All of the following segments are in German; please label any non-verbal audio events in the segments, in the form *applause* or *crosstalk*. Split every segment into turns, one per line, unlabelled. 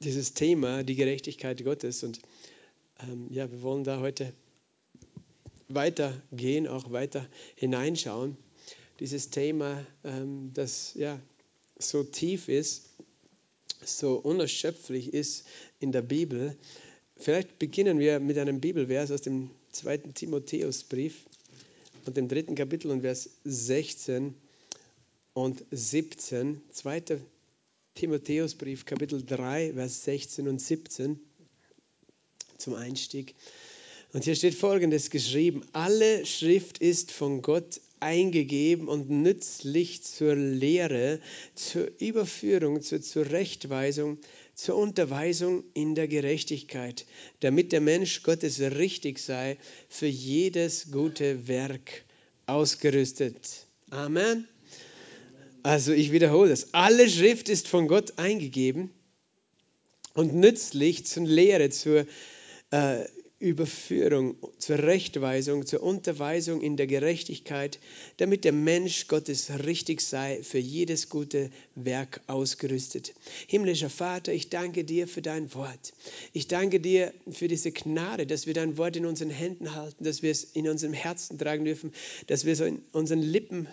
dieses Thema, die Gerechtigkeit Gottes. Und ähm, ja, wir wollen da heute weitergehen, auch weiter hineinschauen. Dieses Thema, ähm, das ja so tief ist, so unerschöpflich ist in der Bibel. Vielleicht beginnen wir mit einem Bibelvers aus dem zweiten Timotheusbrief und dem dritten Kapitel und Vers 16 und 17. Zweiter Timotheusbrief, Kapitel 3, Vers 16 und 17 zum Einstieg. Und hier steht folgendes geschrieben: Alle Schrift ist von Gott eingegeben und nützlich zur Lehre, zur Überführung, zur Zurechtweisung, zur Unterweisung in der Gerechtigkeit, damit der Mensch Gottes richtig sei, für jedes gute Werk ausgerüstet. Amen. Also ich wiederhole das. Alle Schrift ist von Gott eingegeben und nützlich zur Lehre, zur äh, Überführung, zur Rechtweisung, zur Unterweisung in der Gerechtigkeit, damit der Mensch Gottes richtig sei, für jedes gute Werk ausgerüstet. Himmlischer Vater, ich danke dir für dein Wort. Ich danke dir für diese Gnade, dass wir dein Wort in unseren Händen halten, dass wir es in unserem Herzen tragen dürfen, dass wir es in unseren Lippen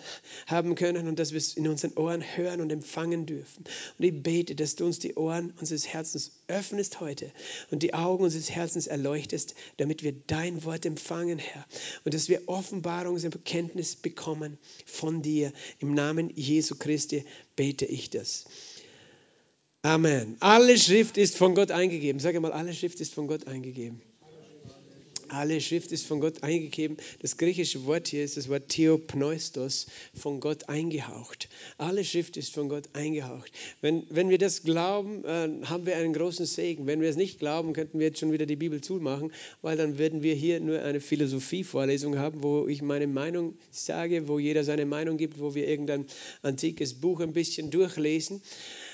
haben können und dass wir es in unseren Ohren hören und empfangen dürfen. Und ich bete, dass du uns die Ohren unseres Herzens öffnest heute und die Augen unseres Herzens erleuchtest, damit wir dein Wort empfangen, Herr. Und dass wir Offenbarung und Kenntnis bekommen von dir. Im Namen Jesu Christi bete ich das. Amen. Alle Schrift ist von Gott eingegeben. Sag mal, alle Schrift ist von Gott eingegeben. Alle Schrift ist von Gott eingegeben. Das griechische Wort hier ist das Wort Theopneustos, von Gott eingehaucht. Alle Schrift ist von Gott eingehaucht. Wenn, wenn wir das glauben, äh, haben wir einen großen Segen. Wenn wir es nicht glauben, könnten wir jetzt schon wieder die Bibel zumachen, weil dann würden wir hier nur eine Philosophievorlesung haben, wo ich meine Meinung sage, wo jeder seine Meinung gibt, wo wir irgendein antikes Buch ein bisschen durchlesen.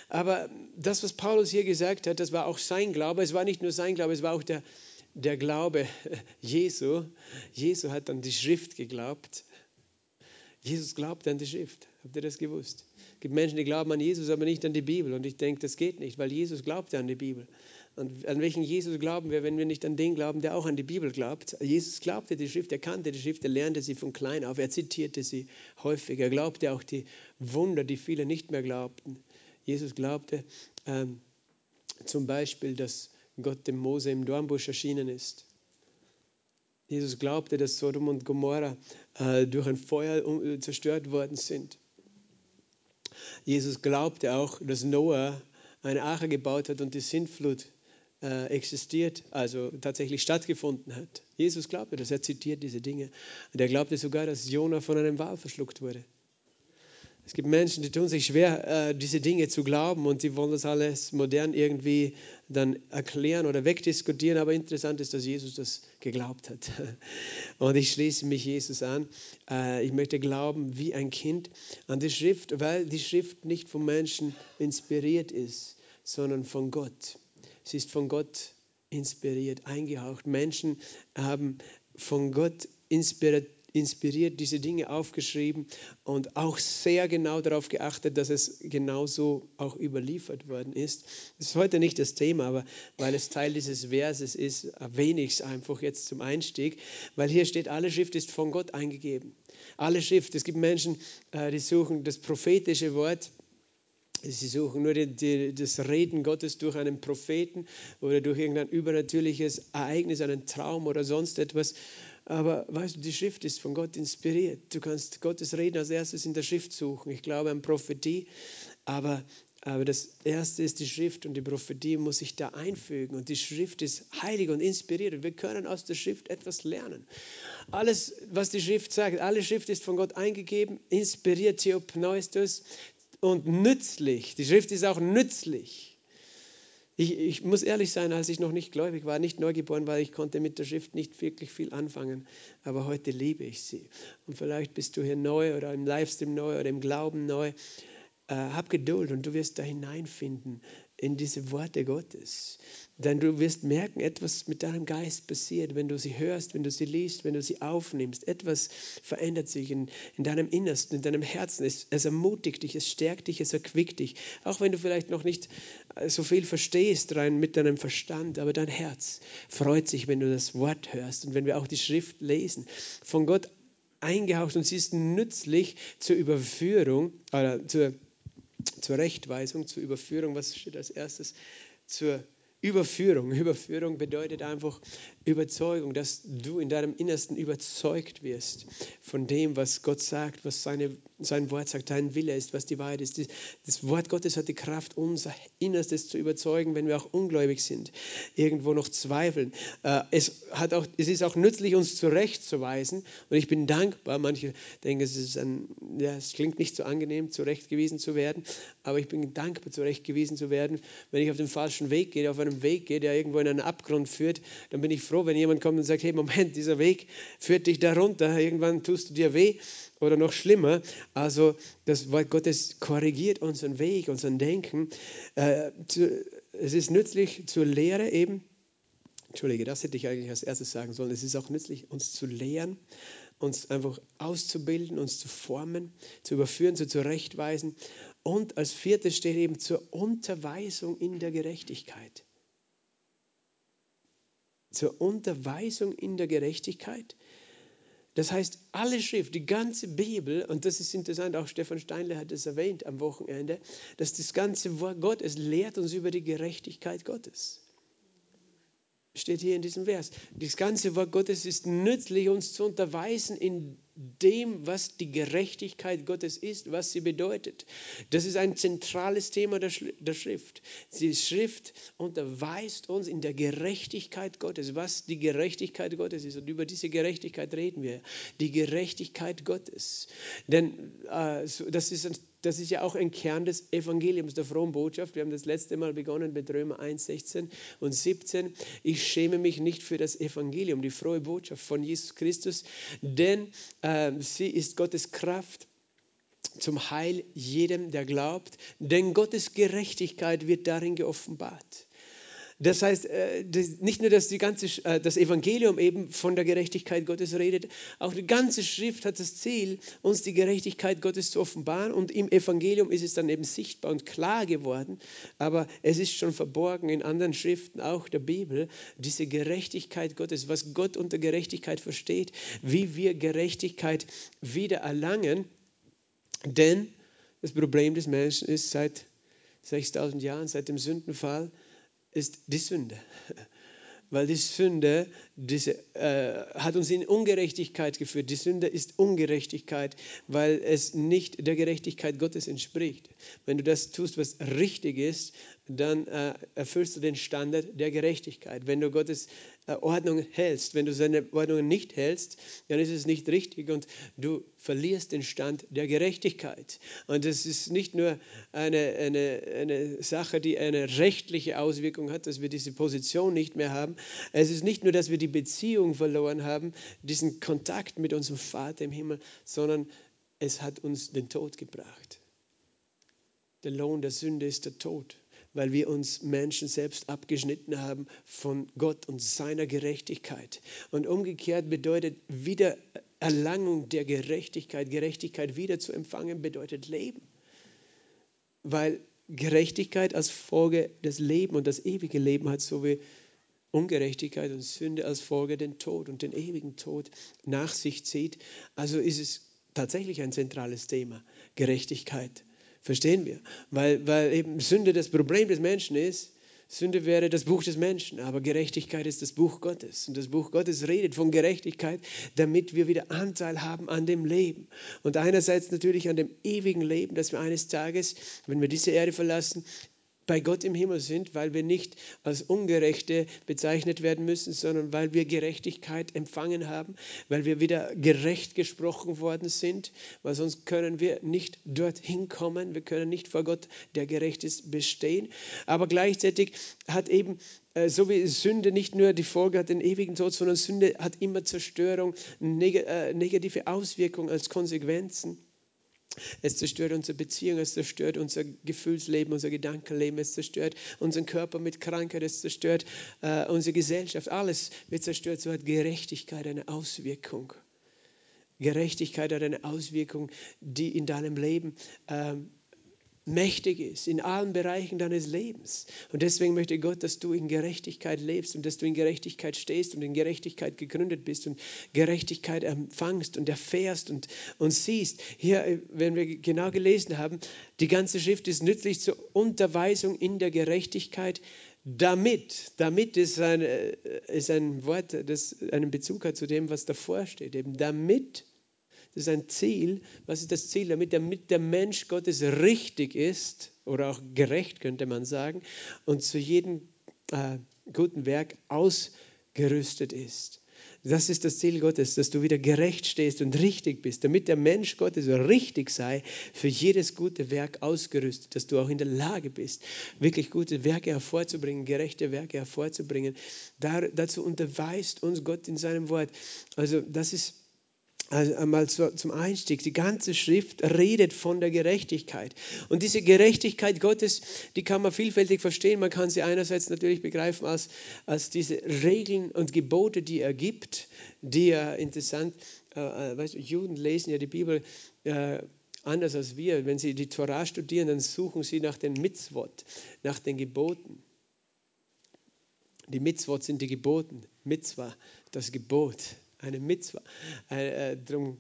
Aber das, was Paulus hier gesagt hat, das war auch sein Glaube. Es war nicht nur sein Glaube, es war auch der der Glaube Jesu, Jesu hat an die Schrift geglaubt. Jesus glaubt an die Schrift. Habt ihr das gewusst? Es gibt Menschen, die glauben an Jesus, aber nicht an die Bibel. Und ich denke, das geht nicht, weil Jesus glaubte an die Bibel. Und an welchen Jesus glauben wir, wenn wir nicht an den glauben, der auch an die Bibel glaubt? Jesus glaubte die Schrift, er kannte die Schrift, er lernte sie von klein auf, er zitierte sie häufig. Er glaubte auch die Wunder, die viele nicht mehr glaubten. Jesus glaubte ähm, zum Beispiel, dass Gott dem Mose im Dornbusch erschienen ist. Jesus glaubte, dass Sodom und Gomorra äh, durch ein Feuer um, zerstört worden sind. Jesus glaubte auch, dass Noah eine Arche gebaut hat und die Sintflut äh, existiert, also tatsächlich stattgefunden hat. Jesus glaubte das, er zitiert diese Dinge. Und er glaubte sogar, dass Jona von einem Wal verschluckt wurde. Es gibt Menschen, die tun sich schwer, äh, diese Dinge zu glauben und die wollen das alles modern irgendwie dann erklären oder wegdiskutieren. Aber interessant ist, dass Jesus das geglaubt hat. *laughs* Und ich schließe mich Jesus an. Äh, ich möchte glauben wie ein Kind an die Schrift, weil die Schrift nicht vom Menschen inspiriert ist, sondern von Gott. Sie ist von Gott inspiriert, eingehaucht. Menschen haben von Gott inspiriert inspiriert, diese Dinge aufgeschrieben und auch sehr genau darauf geachtet, dass es genauso auch überliefert worden ist. Das ist heute nicht das Thema, aber weil es Teil dieses Verses ist, erwähne ich es einfach jetzt zum Einstieg, weil hier steht, alle Schrift ist von Gott eingegeben. Alle Schrift. Es gibt Menschen, äh, die suchen das prophetische Wort. Sie suchen nur die, die, das Reden Gottes durch einen Propheten oder durch irgendein übernatürliches Ereignis, einen Traum oder sonst etwas. Aber weißt du, die Schrift ist von Gott inspiriert. Du kannst Gottes Reden als erstes in der Schrift suchen. Ich glaube an Prophetie, aber, aber das erste ist die Schrift und die Prophetie muss sich da einfügen. Und die Schrift ist heilig und inspiriert. Und wir können aus der Schrift etwas lernen. Alles, was die Schrift sagt, alle Schrift ist von Gott eingegeben, inspiriert Theopneustos und nützlich. Die Schrift ist auch nützlich ich, ich, muss ehrlich sein, als ich noch nicht gläubig war, nicht neugeboren war, ich konnte mit der Schrift nicht wirklich viel anfangen. Aber heute liebe ich sie. Und vielleicht bist du hier neu oder im Livestream neu oder im Glauben neu. Äh, hab Geduld und du wirst da hineinfinden in diese Worte Gottes. Denn du wirst merken, etwas mit deinem Geist passiert, wenn du sie hörst, wenn du sie liest, wenn du sie aufnimmst. Etwas verändert sich in, in deinem Innersten, in deinem Herzen. Es, es ermutigt dich, es stärkt dich, es erquickt dich. Auch wenn du vielleicht noch nicht äh, so viel verstehst rein mit deinem Verstand, aber dein Herz freut sich, wenn du das Wort hörst und wenn wir auch die Schrift lesen. Von Gott eingehaucht und sie ist nützlich zur Überführung oder zur, zur Rechtweisung, zur Überführung. Was steht als erstes? Zur Überführung. *laughs* Überführung bedeutet einfach Überzeugung, dass du in deinem Innersten überzeugt wirst von dem, was Gott sagt, was seine, sein Wort sagt, dein Wille ist, was die Wahrheit ist. Das Wort Gottes hat die Kraft, unser Innerstes zu überzeugen, wenn wir auch ungläubig sind, irgendwo noch zweifeln. Äh, es, hat auch, es ist auch nützlich, uns zurechtzuweisen. Und ich bin dankbar. Manche denken, es, ist ein, ja, es klingt nicht so angenehm, zurechtgewiesen zu werden, aber ich bin dankbar, zurechtgewiesen zu werden, wenn ich auf den falschen Weg gehe, auf einem einem Weg gehe, der irgendwo in einen Abgrund führt, dann bin ich froh, wenn jemand kommt und sagt, hey, Moment, dieser Weg führt dich da runter, irgendwann tust du dir weh oder noch schlimmer. Also das Wort Gottes korrigiert unseren Weg, unseren Denken. Äh, es ist nützlich zur Lehre eben. Entschuldige, das hätte ich eigentlich als erstes sagen sollen. Es ist auch nützlich, uns zu lehren, uns einfach auszubilden, uns zu formen, zu überführen, zu zurechtweisen. Und als viertes steht eben zur Unterweisung in der Gerechtigkeit zur Unterweisung in der Gerechtigkeit. Das heißt, alle Schrift, die ganze Bibel, und das ist interessant, auch Stefan Steinle hat es erwähnt am Wochenende, dass das ganze Wort Gottes lehrt uns über die Gerechtigkeit Gottes. Steht hier in diesem Vers. Das ganze Wort Gottes ist nützlich, uns zu unterweisen in dem, was die Gerechtigkeit Gottes ist, was sie bedeutet. Das ist ein zentrales Thema der, Schrift. Die Schrift unterweist uns in der Gerechtigkeit Gottes, was die Gerechtigkeit Gottes ist. Und über diese Gerechtigkeit reden wir. Die Gerechtigkeit Gottes. Denn äh, das ist das ist ja auch ein Kern des Evangeliums, der frohen Botschaft. Wir haben das letzte Mal begonnen mit Römer 1, 16 und 17. Ich schäme mich nicht für das Evangelium, die frohe Botschaft von Jesus Christus, denn sie ist Gottes Kraft zum Heil jedem, der glaubt, denn Gottes Gerechtigkeit wird darin geoffenbart. Das heißt, äh, nicht nur, dass die ganze, äh, das Evangelium eben von der Gerechtigkeit Gottes redet, auch die ganze Schrift hat das Ziel, uns die Gerechtigkeit Gottes zu offenbaren. Und im Evangelium ist es dann eben sichtbar und klar geworden, aber es ist schon verborgen in anderen Schriften, auch der Bibel, diese Gerechtigkeit Gottes, was Gott unter Gerechtigkeit versteht, wie wir Gerechtigkeit wieder erlangen. Denn das Problem des Menschen ist seit 6000 Jahren, seit dem Sündenfall, ist die Sünde. Weil die Sünde diese, äh, hat uns in Ungerechtigkeit geführt. Die Sünde ist Ungerechtigkeit, weil es nicht der Gerechtigkeit Gottes entspricht. Wenn du das tust, was richtig ist, dann äh, erfüllst du den Standard der Gerechtigkeit. Wenn du Gottes äh, Ordnung hältst, wenn du seine Ordnungen nicht hältst, dann ist es nicht richtig und du verlierst den Stand der Gerechtigkeit. Und es ist nicht nur eine, eine, eine Sache, die eine rechtliche Auswirkung hat, dass wir diese Position nicht mehr haben. Es ist nicht nur, dass wir die Beziehung verloren haben, diesen Kontakt mit unserem Vater im Himmel, sondern es hat uns den Tod gebracht. Der Lohn der Sünde ist der Tod weil wir uns Menschen selbst abgeschnitten haben von Gott und seiner Gerechtigkeit. Und umgekehrt bedeutet Wiedererlangung der Gerechtigkeit, Gerechtigkeit wieder zu empfangen, bedeutet Leben. Weil Gerechtigkeit als Folge des Lebens und das ewige Leben hat, so wie Ungerechtigkeit und Sünde als Folge den Tod und den ewigen Tod nach sich zieht. Also ist es tatsächlich ein zentrales Thema, Gerechtigkeit. Verstehen wir? Weil, weil eben Sünde das Problem des Menschen ist. Sünde wäre das Buch des Menschen, aber Gerechtigkeit ist das Buch Gottes. Und das Buch Gottes redet von Gerechtigkeit, damit wir wieder Anteil haben an dem Leben. Und einerseits natürlich an dem ewigen Leben, dass wir eines Tages, wenn wir diese Erde verlassen, bei Gott im Himmel sind, weil wir nicht als Ungerechte bezeichnet werden müssen, sondern weil wir Gerechtigkeit empfangen haben, weil wir wieder gerecht gesprochen worden sind, weil sonst können wir nicht dorthin kommen, wir können nicht vor Gott, der gerecht ist, bestehen. Aber gleichzeitig hat eben äh, so wie Sünde nicht nur die Folge hat den ewigen Tod, sondern Sünde hat immer Zerstörung, äh, negative Auswirkungen als Konsequenzen. Es zerstört unsere Beziehung, es zerstört unser Gefühlsleben, unser Gedankenleben, es zerstört unseren Körper mit Krankheit, es zerstört äh, unsere Gesellschaft. Alles wird zerstört. So hat Gerechtigkeit eine Auswirkung. Gerechtigkeit hat eine Auswirkung, die in deinem Leben ähm, mächtig ist in allen Bereichen deines Lebens. Und deswegen möchte Gott, dass du in Gerechtigkeit lebst und dass du in Gerechtigkeit stehst und in Gerechtigkeit gegründet bist und Gerechtigkeit empfangst und erfährst und, und siehst. Hier, wenn wir genau gelesen haben, die ganze Schrift ist nützlich zur Unterweisung in der Gerechtigkeit, damit, damit ist ein, äh, ist ein Wort, das einen Bezug hat zu dem, was davor steht, eben damit das ist ein Ziel. Was ist das Ziel? Damit, damit der Mensch Gottes richtig ist oder auch gerecht, könnte man sagen, und zu jedem äh, guten Werk ausgerüstet ist. Das ist das Ziel Gottes, dass du wieder gerecht stehst und richtig bist, damit der Mensch Gottes richtig sei, für jedes gute Werk ausgerüstet, dass du auch in der Lage bist, wirklich gute Werke hervorzubringen, gerechte Werke hervorzubringen. Dar, dazu unterweist uns Gott in seinem Wort. Also das ist also einmal zum Einstieg. Die ganze Schrift redet von der Gerechtigkeit. Und diese Gerechtigkeit Gottes, die kann man vielfältig verstehen. Man kann sie einerseits natürlich begreifen als, als diese Regeln und Gebote, die er gibt, die ja interessant, äh, äh, weißt du, Juden lesen ja die Bibel äh, anders als wir. Wenn sie die Torah studieren, dann suchen sie nach den Mitzvot, nach den Geboten. Die Mitzvot sind die Geboten. Mitzvah, das Gebot eine Mitzwa. Äh, äh, darum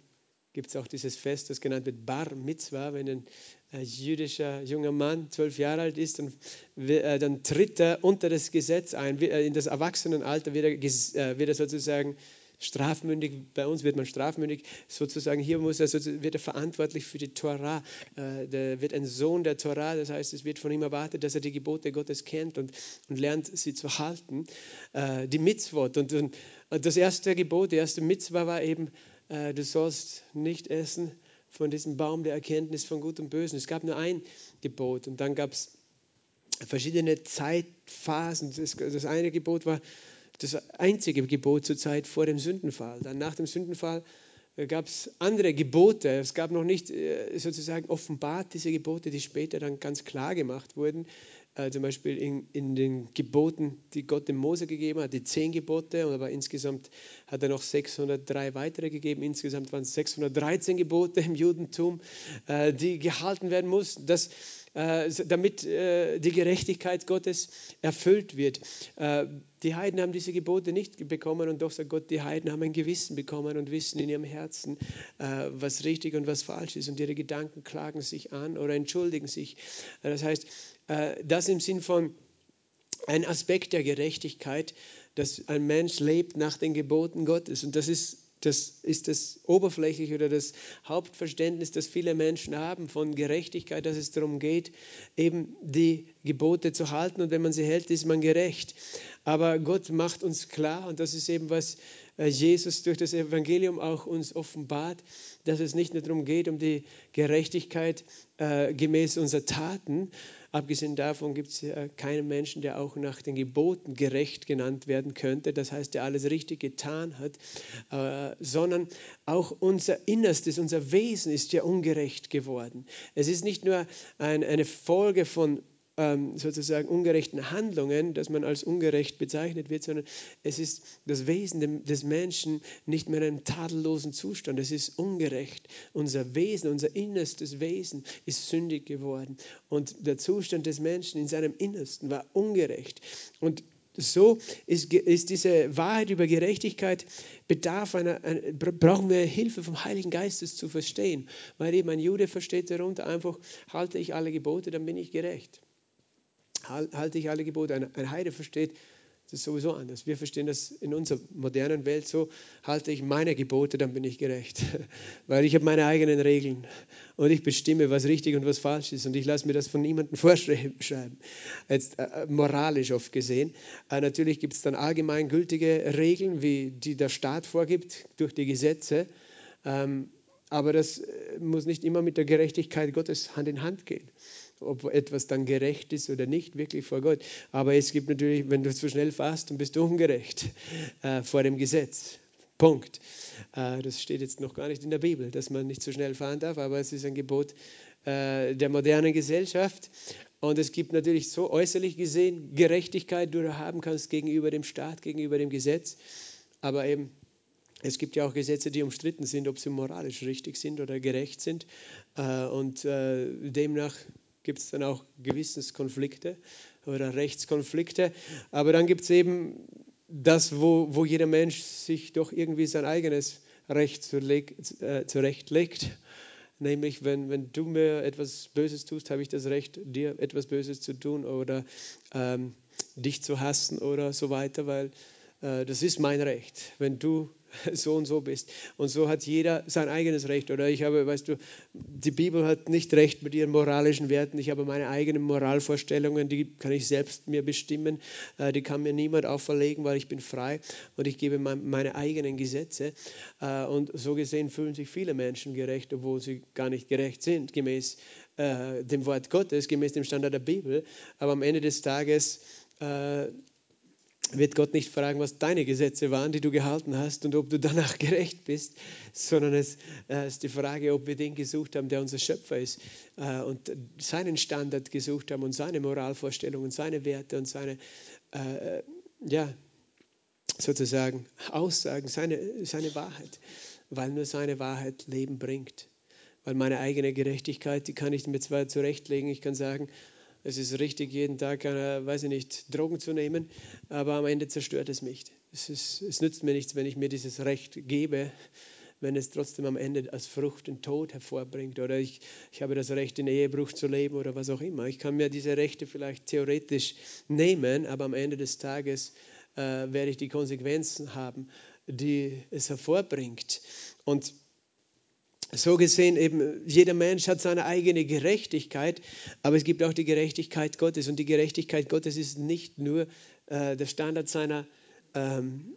gibt es auch dieses Fest, das genannt wird Bar Mitzwa, wenn ein äh, jüdischer junger Mann zwölf Jahre alt ist, dann, äh, dann, tritt er unter das Gesetz ein. Äh, in das Erwachsenenalter wird er, äh, wird er sozusagen strafmündig, bei uns wird man strafmündig, sozusagen hier muss er, wird er verantwortlich für die Torah, äh, der wird ein Sohn der Torah, das heißt, es wird von ihm erwartet, dass er die Gebote Gottes kennt und, und lernt, sie zu halten, äh, die Mitzvot. Und, und, das erste Gebot, die erste Mitzvah war eben, äh, du sollst nicht essen von diesem Baum der Erkenntnis von Gut und Bösen. Es gab nur ein Gebot und dann gab es verschiedene Zeitphasen. Das, das eine Gebot war, das einzige Gebot zur Zeit vor dem Sündenfall. Dann nach dem Sündenfall äh, gab es andere Gebote. Es gab noch nicht äh, sozusagen offenbart diese Gebote, die später dann ganz klar gemacht wurden. Äh, zum Beispiel in, in, den Geboten, die Gott dem Mose gegeben hat, die zehn Gebote, aber insgesamt hat er noch 603 weitere gegeben. Insgesamt waren es 613 Gebote im Judentum, die gehalten werden mussten. Damit äh, die Gerechtigkeit Gottes erfüllt wird. Äh, die Heiden haben diese Gebote nicht bekommen und doch sagt Gott, die Heiden haben ein Gewissen bekommen und wissen in ihrem Herzen, was richtig und was falsch ist und ihre Gedanken klagen sich an oder entschuldigen sich. Das heißt, das im Sinn von ein Aspekt der Gerechtigkeit, dass ein Mensch lebt nach den Geboten Gottes und das ist das ist das oberflächliche oder das Hauptverständnis, das viele Menschen haben von Gerechtigkeit, dass es darum geht, eben die Gebote zu halten und wenn man sie hält, ist man gerecht. Aber Gott macht uns klar und das ist eben was äh, Jesus durch das Evangelium auch uns offenbart, dass es nicht nur darum geht, um die Gerechtigkeit äh, gemäß unserer Taten, Abgesehen davon gibt es ja keinen Menschen, der auch nach den Geboten gerecht genannt werden könnte, das heißt, der alles richtig getan hat, äh, sondern auch unser Innerstes, unser Wesen ist ja ungerecht geworden. Es ist nicht nur ein, eine Folge von ähm, sozusagen ungerechten Handlungen, dass man als ungerecht bezeichnet wird, sondern es ist das Wesen des Menschen nicht mehr in einem tadellosen Zustand. Es ist ungerecht. Unser Wesen, unser innerstes Wesen ist sündig geworden. Und der Zustand des Menschen in seinem Innersten war ungerecht. Und so ist, ist, diese Wahrheit über Gerechtigkeit bedarf einer, einer, brauchen wir Hilfe vom Heiligen Geistes zu verstehen, weil eben ein Jude versteht darunter einfach, halte ich alle Gebote, dann bin ich gerecht halte ich alle Gebote. Ein, ein Heide versteht das sowieso anders. Wir verstehen das in unserer modernen Welt so, halte ich meine Gebote, dann bin ich gerecht. *laughs* Weil ich habe meine eigenen Regeln und ich bestimme, was richtig und was falsch ist und ich lasse mir das von niemandem *laughs* vorschreiben. Jetzt äh, moralisch oft gesehen. Äh, natürlich gibt es dann allgemein gültige Regeln, wie die der Staat vorgibt durch die Gesetze. Ähm, aber das äh, muss nicht immer mit der Gerechtigkeit Gottes Hand in Hand gehen ob etwas dann gerecht ist oder nicht, wirklich vor Gott. Aber es gibt natürlich, wenn du zu schnell fasst, dann bist du ungerecht äh, vor dem Gesetz. Punkt. Äh, das steht jetzt noch gar nicht in der Bibel, dass man nicht so schnell fahren darf, aber es ist ein Gebot äh, der modernen Gesellschaft. Und es gibt natürlich so äußerlich gesehen Gerechtigkeit, die du haben kannst gegenüber dem Staat, gegenüber dem Gesetz. Aber eben, es gibt ja auch Gesetze, die umstritten sind, ob sie moralisch richtig sind oder gerecht sind. Äh, und demnach gibt es dann auch Gewissenskonflikte oder Rechtskonflikte. Aber dann gibt es eben das, wo, wo jeder Mensch sich doch irgendwie sein eigenes Recht äh, zurechtlegt. Nämlich, wenn, wenn du mir etwas Böses tust, habe ich das Recht, dir etwas Böses zu tun oder ähm, dich zu hassen oder so weiter, weil äh, das ist mein Recht. Wenn du *laughs* so und so bist. Und so hat jeder sein eigenes Recht. Oder ich habe, weißt du, die Bibel hat nicht recht mit ihren moralischen Werten. Ich habe meine eigenen Moralvorstellungen, die kann ich selbst mir bestimmen. Äh, die kann mir niemand auferlegen, weil ich bin frei und ich gebe meine eigenen Gesetze. Äh, und so gesehen fühlen sich viele Menschen gerecht, obwohl sie gar nicht gerecht sind, gemäß äh, dem Wort Gottes, gemäß dem Standard der Bibel. Aber am Ende des Tages wird Gott nicht fragen, was deine Gesetze waren, die du gehalten hast und ob du danach *laughs* gerecht bist, sondern es äh, ist die Frage, ob wir den gesucht haben, der unser Schöpfer ist äh, und seinen Standard gesucht haben und seine Moralvorstellungen, seine Werte und seine, äh, ja, sozusagen Aussagen, seine, seine Wahrheit, weil nur seine Wahrheit Leben bringt. Weil meine eigene Gerechtigkeit, die kann ich mir zwar zurechtlegen, ich kann sagen, es ist richtig, jeden Tag, äh, weiß ich nicht, Drogen zu nehmen, aber am Ende zerstört es mich. Es, ist, es nützt mir nichts, wenn ich mir dieses Recht gebe, wenn es trotzdem am Ende als Frucht den Tod hervorbringt oder ich, ich habe das Recht, in Ehebruch zu leben oder was auch immer. Ich kann mir diese Rechte vielleicht theoretisch nehmen, aber am Ende des Tages äh, werde ich die Konsequenzen haben, die es hervorbringt. Und so gesehen eben, jeder Mensch hat seine eigene Gerechtigkeit, aber es gibt auch die Gerechtigkeit Gottes. Und die Gerechtigkeit Gottes ist nicht nur äh, der Standard seiner, ähm,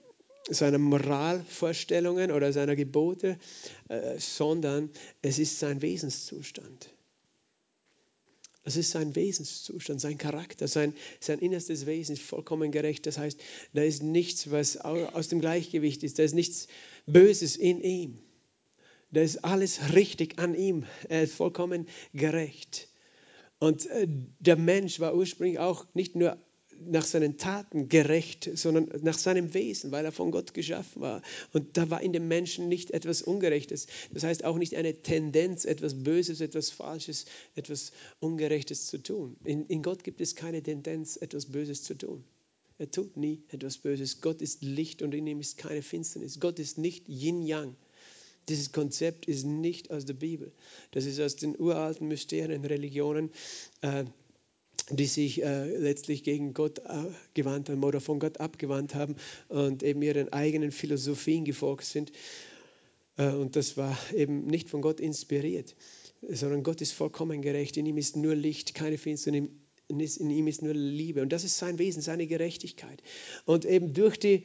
seiner Moralvorstellungen oder seiner Gebote, äh, sondern es ist sein Wesenszustand. Es ist sein Wesenszustand, sein Charakter, sein, sein innerstes Wesen ist vollkommen gerecht. Das heißt, da ist nichts, was aus dem Gleichgewicht ist, da ist nichts Böses in ihm. Da ist alles richtig an ihm. Er ist vollkommen gerecht. Und äh, der Mensch war ursprünglich auch nicht nur nach seinen Taten gerecht, sondern nach seinem Wesen, weil er von Gott geschaffen war. Und da war in dem Menschen nicht etwas Ungerechtes. Das heißt auch nicht eine Tendenz, etwas Böses, etwas Falsches, etwas Ungerechtes zu tun. In, in Gott gibt es keine Tendenz, etwas Böses zu tun. Er tut nie etwas Böses. Gott ist Licht und in ihm ist keine Finsternis. Gott ist nicht Yin-Yang. Dieses Konzept ist nicht aus der Bibel. Das ist aus den uralten Mysterien, Religionen, äh, die sich äh, letztlich gegen Gott äh, gewandt haben oder von Gott abgewandt haben und eben ihren eigenen Philosophien gefolgt sind. Äh, und das war eben nicht von Gott inspiriert, sondern Gott ist vollkommen gerecht. In ihm ist nur Licht, keine Finsternis. In ihm ist nur Liebe. Und das ist sein Wesen, seine Gerechtigkeit. Und eben durch die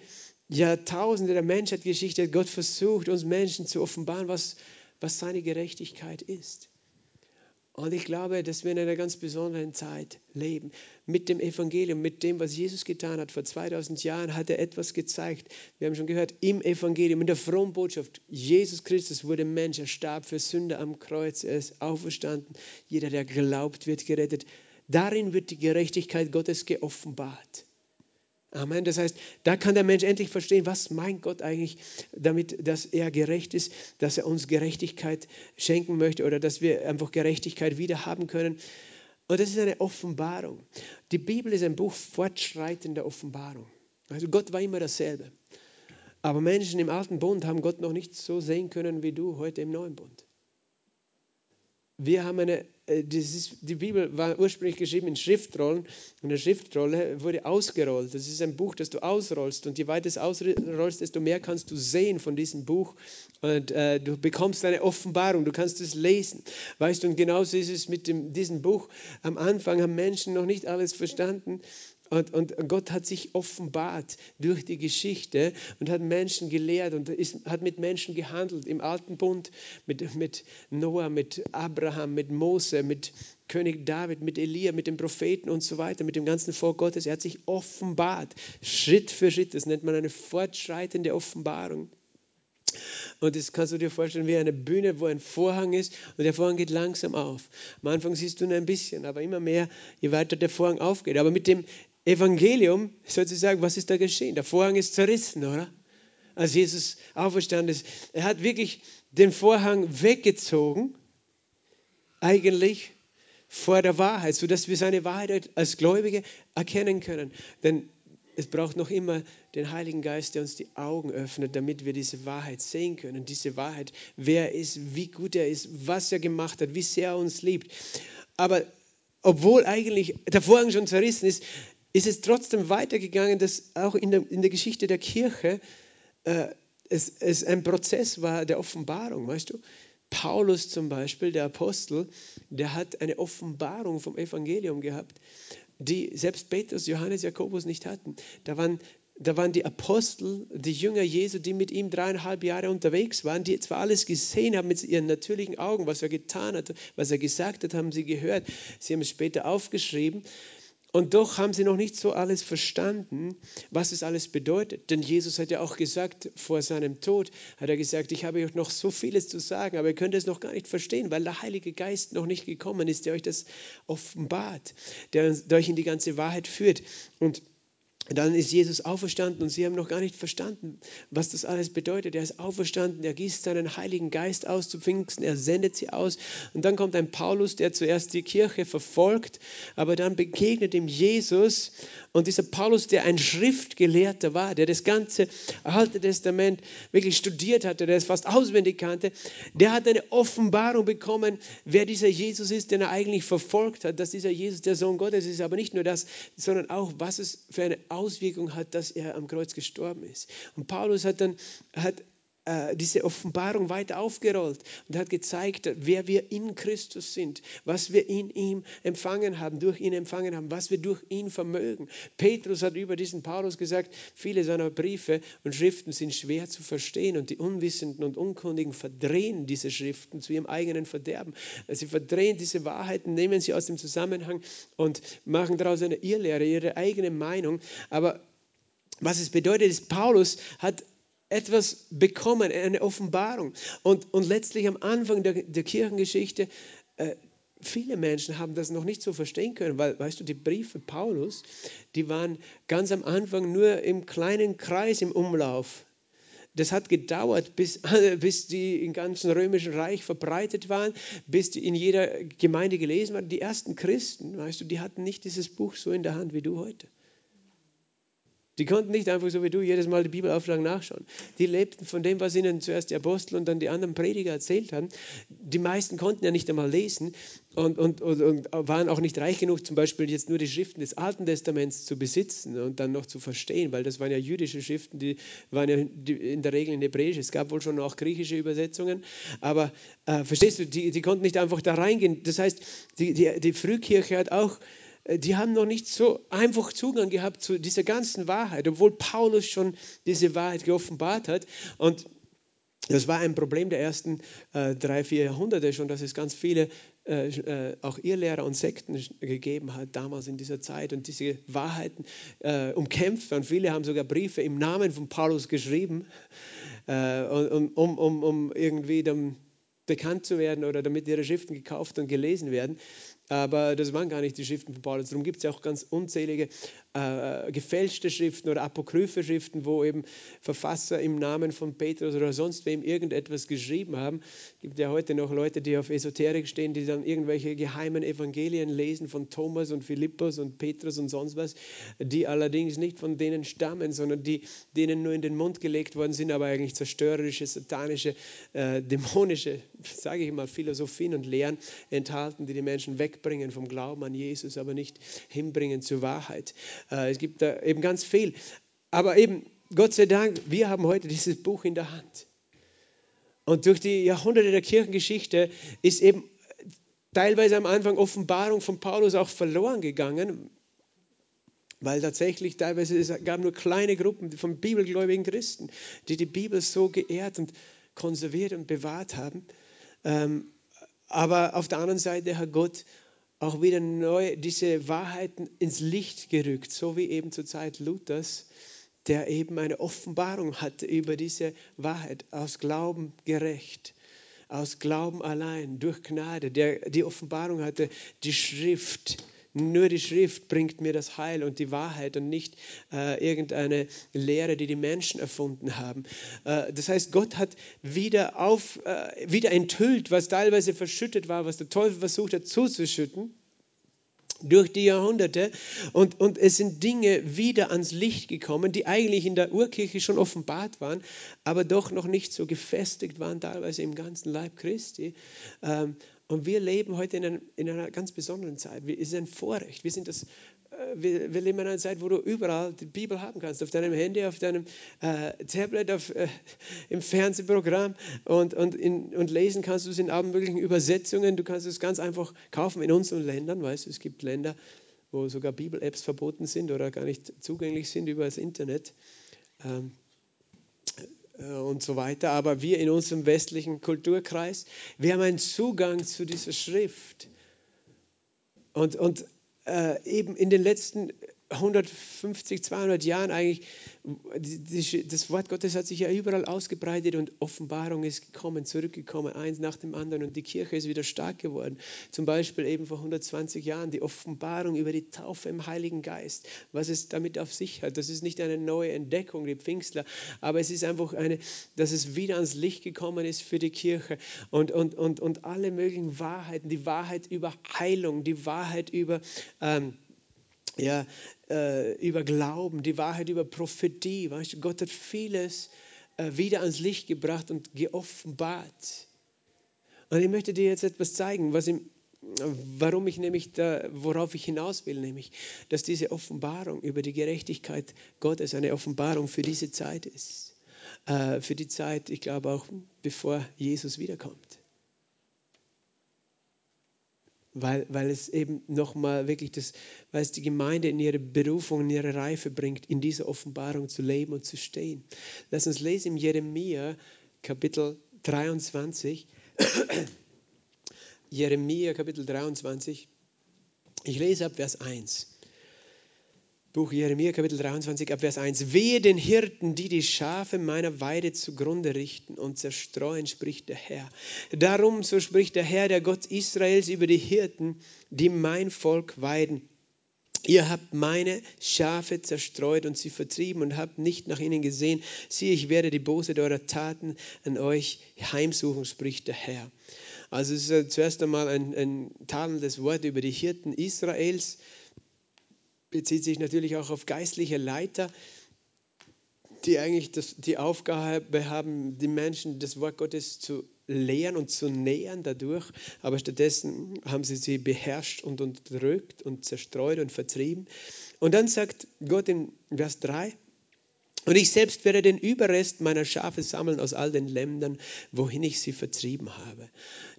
Jahrtausende der Menschheitsgeschichte hat Gott versucht, uns Menschen zu offenbaren, was, was seine Gerechtigkeit ist. Und ich glaube, dass wir in einer ganz besonderen Zeit leben. Mit dem Evangelium, mit dem, was Jesus getan hat. Vor 2000 Jahren hat er etwas gezeigt. Wir haben schon gehört, im Evangelium, in der frommen Botschaft, Jesus Christus wurde Mensch, er starb für Sünde am Kreuz, er ist auferstanden. Jeder, der glaubt, wird gerettet. Darin wird die Gerechtigkeit Gottes geoffenbart. Amen. Das heißt, da kann der Mensch endlich verstehen, was meint Gott eigentlich damit, dass er gerecht ist, dass er uns Gerechtigkeit schenken möchte oder dass wir einfach Gerechtigkeit wieder haben können. Und das ist eine Offenbarung. Die Bibel ist ein Buch fortschreitender Offenbarung. Also Gott war immer dasselbe. Aber Menschen im alten Bund haben Gott noch nicht so sehen können wie du heute im neuen Bund. Wir haben eine äh, ist, die Bibel war ursprünglich geschrieben in Schriftrollen und eine Schriftrolle wurde ausgerollt. Das ist ein Buch, das du ausrollst und je weiter es ausrollst, desto mehr kannst du sehen von diesem Buch und äh, du bekommst eine Offenbarung, du kannst es lesen. Weißt du, und genauso ist es mit dem, diesem Buch. Am Anfang haben Menschen noch nicht alles verstanden und, und Gott hat sich offenbart durch die Geschichte und hat Menschen gelehrt und ist, hat mit Menschen gehandelt im Alten Bund, mit, mit Noah, mit Abraham, mit Mose, mit König David, mit Elia, mit den Propheten und so weiter, mit dem ganzen Volk Gottes. Er hat sich offenbart, Schritt für Schritt. Das nennt man eine fortschreitende Offenbarung. Und das kannst du dir vorstellen wie eine Bühne, wo ein Vorhang ist und der Vorhang geht langsam auf. Am Anfang siehst du nur ein bisschen, aber immer mehr, je weiter der Vorhang aufgeht. Aber mit dem Evangelium sozusagen, was ist da geschehen? Der Vorhang ist zerrissen, oder? Als Jesus auferstanden ist. Er hat wirklich den Vorhang weggezogen, eigentlich vor der Wahrheit, sodass wir seine Wahrheit als Gläubige erkennen können. Denn es braucht noch immer den Heiligen Geist, der uns die Augen öffnet, damit wir diese Wahrheit sehen können. Diese Wahrheit, wer er ist, wie gut er ist, was er gemacht hat, wie sehr er uns liebt. Aber obwohl eigentlich der Vorhang schon zerrissen ist, ist es trotzdem weitergegangen, dass auch in der, in der Geschichte der Kirche äh, es, es ein Prozess war der Offenbarung, weißt du? Paulus zum Beispiel, der Apostel, der hat eine Offenbarung vom Evangelium gehabt, die selbst Petrus, Johannes, Jakobus nicht hatten. Da waren, da waren die Apostel, die Jünger Jesu, die mit ihm dreieinhalb Jahre unterwegs waren, die zwar alles gesehen haben mit ihren natürlichen Augen, was er getan hat, was er gesagt hat, haben sie gehört. Sie haben es später aufgeschrieben. Und doch haben sie noch nicht so alles verstanden, was es alles bedeutet. Denn Jesus hat ja auch gesagt, vor seinem Tod, hat er gesagt, ich habe euch noch so vieles zu sagen, aber ihr könnt es noch gar nicht verstehen, weil der Heilige Geist noch nicht gekommen ist, der euch das offenbart, der, euch in die ganze Wahrheit führt. Und dann ist Jesus auferstanden und sie haben noch gar nicht verstanden, was das alles bedeutet. Er ist auferstanden, er gießt seinen Heiligen Geist aus zu Pfingsten, er sendet sie aus. Und dann kommt ein Paulus, der zuerst die Kirche verfolgt, aber dann begegnet ihm Jesus. Und dieser Paulus, der ein Schriftgelehrter war, der das ganze Alte Testament wirklich studiert hatte, der es fast auswendig kannte, der hat eine Offenbarung bekommen, wer dieser Jesus ist, den er eigentlich verfolgt hat, dass dieser Jesus der Sohn Gottes ist. Aber nicht nur das, sondern auch, was es für eine Auswirkung hat, dass er am Kreuz gestorben ist. Und Paulus hat dann hat, äh, diese Offenbarung weiter aufgerollt und hat gezeigt, wer wir in Christus sind, was wir in ihm empfangen haben, durch ihn empfangen haben, was wir durch ihn vermögen. Petrus hat über diesen Paulus gesagt, viele seiner Briefe und Schriften sind schwer zu verstehen und die Unwissenden und Unkundigen verdrehen diese Schriften zu ihrem eigenen Verderben. Sie verdrehen diese Wahrheiten, nehmen sie aus dem Zusammenhang und machen daraus eine Irrlehre, ihre eigene Meinung. Aber was es bedeutet, ist, Paulus hat etwas bekommen, eine Offenbarung. Und, und letztlich am Anfang der, der Kirchengeschichte, äh, viele Menschen haben das noch nicht so verstehen können, weil, weißt du, die Briefe Paulus, die waren ganz am Anfang nur im kleinen Kreis im Umlauf. Das hat gedauert, bis, bis die im ganzen römischen Reich verbreitet waren, bis die in jeder Gemeinde gelesen waren. Die ersten Christen, weißt du, die hatten nicht dieses Buch so in der Hand wie du heute. Die konnten nicht einfach so wie du jedes Mal die Bibelauflagen nachschauen. Die lebten von dem, was ihnen zuerst die Apostel und dann die anderen Prediger erzählt haben. Die meisten konnten ja nicht einmal lesen und, und, und, und waren auch nicht reich genug, zum Beispiel jetzt nur die Schriften des Alten Testaments zu besitzen und dann noch zu verstehen, weil das waren ja jüdische Schriften, die waren ja in der Regel in Hebräisch. Es gab wohl schon auch griechische Übersetzungen, aber äh, verstehst du, die, die konnten nicht einfach da reingehen. Das heißt, die, die, die Frühkirche hat auch die haben noch nicht so einfach Zugang gehabt zu dieser ganzen Wahrheit, obwohl Paulus schon diese Wahrheit geoffenbart hat. Und das war ein Problem der ersten äh, drei, vier Jahrhunderte schon, dass es ganz viele äh, äh, auch Irrlehrer und Sekten gegeben hat, damals in dieser Zeit und diese Wahrheiten äh, umkämpft. Und viele haben sogar Briefe im Namen von Paulus geschrieben, äh, um, um, um irgendwie dann bekannt zu werden oder damit ihre Schriften gekauft und gelesen werden. Aber das waren gar nicht die Schriften von Paulus. Darum gibt es ja auch ganz unzählige äh, gefälschte Schriften oder apokryphe Schriften, wo eben Verfasser im Namen von Petrus oder sonst wem irgendetwas geschrieben haben. Es gibt ja heute noch Leute, die auf Esoterik stehen, die dann irgendwelche geheimen Evangelien lesen von Thomas und Philippus und Petrus und sonst was, die allerdings nicht von denen stammen, sondern die denen nur in den Mund gelegt worden sind, aber eigentlich zerstörerische, satanische, äh, dämonische, *laughs* sage ich mal, Philosophien und Lehren enthalten, die die Menschen wegbringen vom Glauben an Jesus, aber nicht hinbringen zur Wahrheit. Äh, es gibt da eben ganz viel. Aber eben, Gott sei Dank, wir haben heute dieses Buch in der Hand. Und durch die Jahrhunderte der Kirchengeschichte ist eben teilweise am Anfang Offenbarung von Paulus auch verloren gegangen, weil tatsächlich teilweise es gab nur kleine Gruppen von bibelgläubigen Christen, die die Bibel so geehrt und konserviert und bewahrt haben. Ähm, aber auf der anderen Seite hat Gott auch wieder neu diese Wahrheiten ins Licht gerückt, so wie eben zur Zeit Luthers der eben eine Offenbarung hatte über diese Wahrheit, aus Glauben gerecht, aus Glauben allein, durch Gnade, der die Offenbarung hatte, die Schrift. Nur die Schrift bringt mir das Heil und die Wahrheit und nicht äh, irgendeine Lehre, die die Menschen erfunden haben. Äh, das heißt, Gott hat wieder, auf, äh, wieder enthüllt, was teilweise verschüttet war, was der Teufel versucht hat zuzuschütten durch die Jahrhunderte und, und es sind Dinge wieder ans Licht gekommen, die eigentlich in der Urkirche schon offenbart waren, aber doch noch nicht so gefestigt waren, teilweise im ganzen Leib Christi. Und wir leben heute in, einer, in einer ganz besonderen Zeit. Es ist ein Vorrecht. Wir sind das wir, wir, leben in einer Zeit, wo du überall die Bibel haben kannst, auf deinem Handy, auf deinem äh, Tablet, auf, äh, im Fernsehprogramm und, und, in, und lesen kannst du es in allen möglichen Übersetzungen. Du kannst es ganz einfach kaufen in unseren Ländern, weißt du, es gibt Länder, wo sogar Bibel-Apps verboten sind oder gar nicht zugänglich sind über das Internet. Ähm, äh, und so weiter. Aber wir in unserem westlichen Kulturkreis, wir haben einen Zugang zu dieser Schrift. Und, und äh, eben in den letzten 150, 200 Jahren eigentlich, das Wort Gottes hat sich ja überall ausgebreitet und Offenbarung ist gekommen, zurückgekommen, eins nach dem anderen und die Kirche ist wieder stark geworden. Zum Beispiel eben vor 120 Jahren die Offenbarung über die Taufe im Heiligen Geist, was es damit auf sich hat. Das ist nicht eine neue Entdeckung, die Pfingstler, aber es ist einfach eine, dass es wieder ans Licht gekommen ist für die Kirche und, und, und, und alle möglichen Wahrheiten, die Wahrheit über Heilung, die Wahrheit über... Ähm, ja, äh, über Glauben, die Wahrheit über Prophetie. Weißt du, Gott hat vieles äh, wieder ans Licht gebracht und geoffenbart. Und ich möchte dir jetzt etwas zeigen, was ihm, warum ich nämlich da, worauf ich hinaus will, nämlich, dass diese Offenbarung über die Gerechtigkeit Gottes eine Offenbarung für diese Zeit ist. Äh, für die Zeit, ich glaube auch, bevor Jesus wiederkommt weil, weil es eben nochmal wirklich das, weil es die Gemeinde in ihre Berufung, in ihre Reife bringt, in dieser Offenbarung zu leben und zu stehen. Lass uns lesen im Jeremia Kapitel 23. *coughs* Jeremia Kapitel 23. Ich lese ab Vers 1. Buch Jeremia, Kapitel 23, Abvers 1. Wehe den Hirten, die die Schafe meiner Weide zugrunde richten und zerstreuen, spricht der Herr. Darum, so spricht der Herr, der Gott Israels, über die Hirten, die mein Volk weiden. Ihr habt meine Schafe zerstreut und sie vertrieben und habt nicht nach ihnen gesehen. Siehe, ich werde die Bose eurer Taten an euch heimsuchen, spricht der Herr. Also es ist zuerst einmal ein, ein tadelndes Wort über die Hirten Israels bezieht sich natürlich auch auf geistliche Leiter, die eigentlich das, die Aufgabe haben, die Menschen das Wort Gottes zu lehren und zu nähern dadurch, aber stattdessen haben sie sie beherrscht und unterdrückt und zerstreut und vertrieben. Und dann sagt Gott in Vers 3, und ich selbst werde den Überrest meiner Schafe sammeln aus all den Ländern, wohin ich sie vertrieben habe.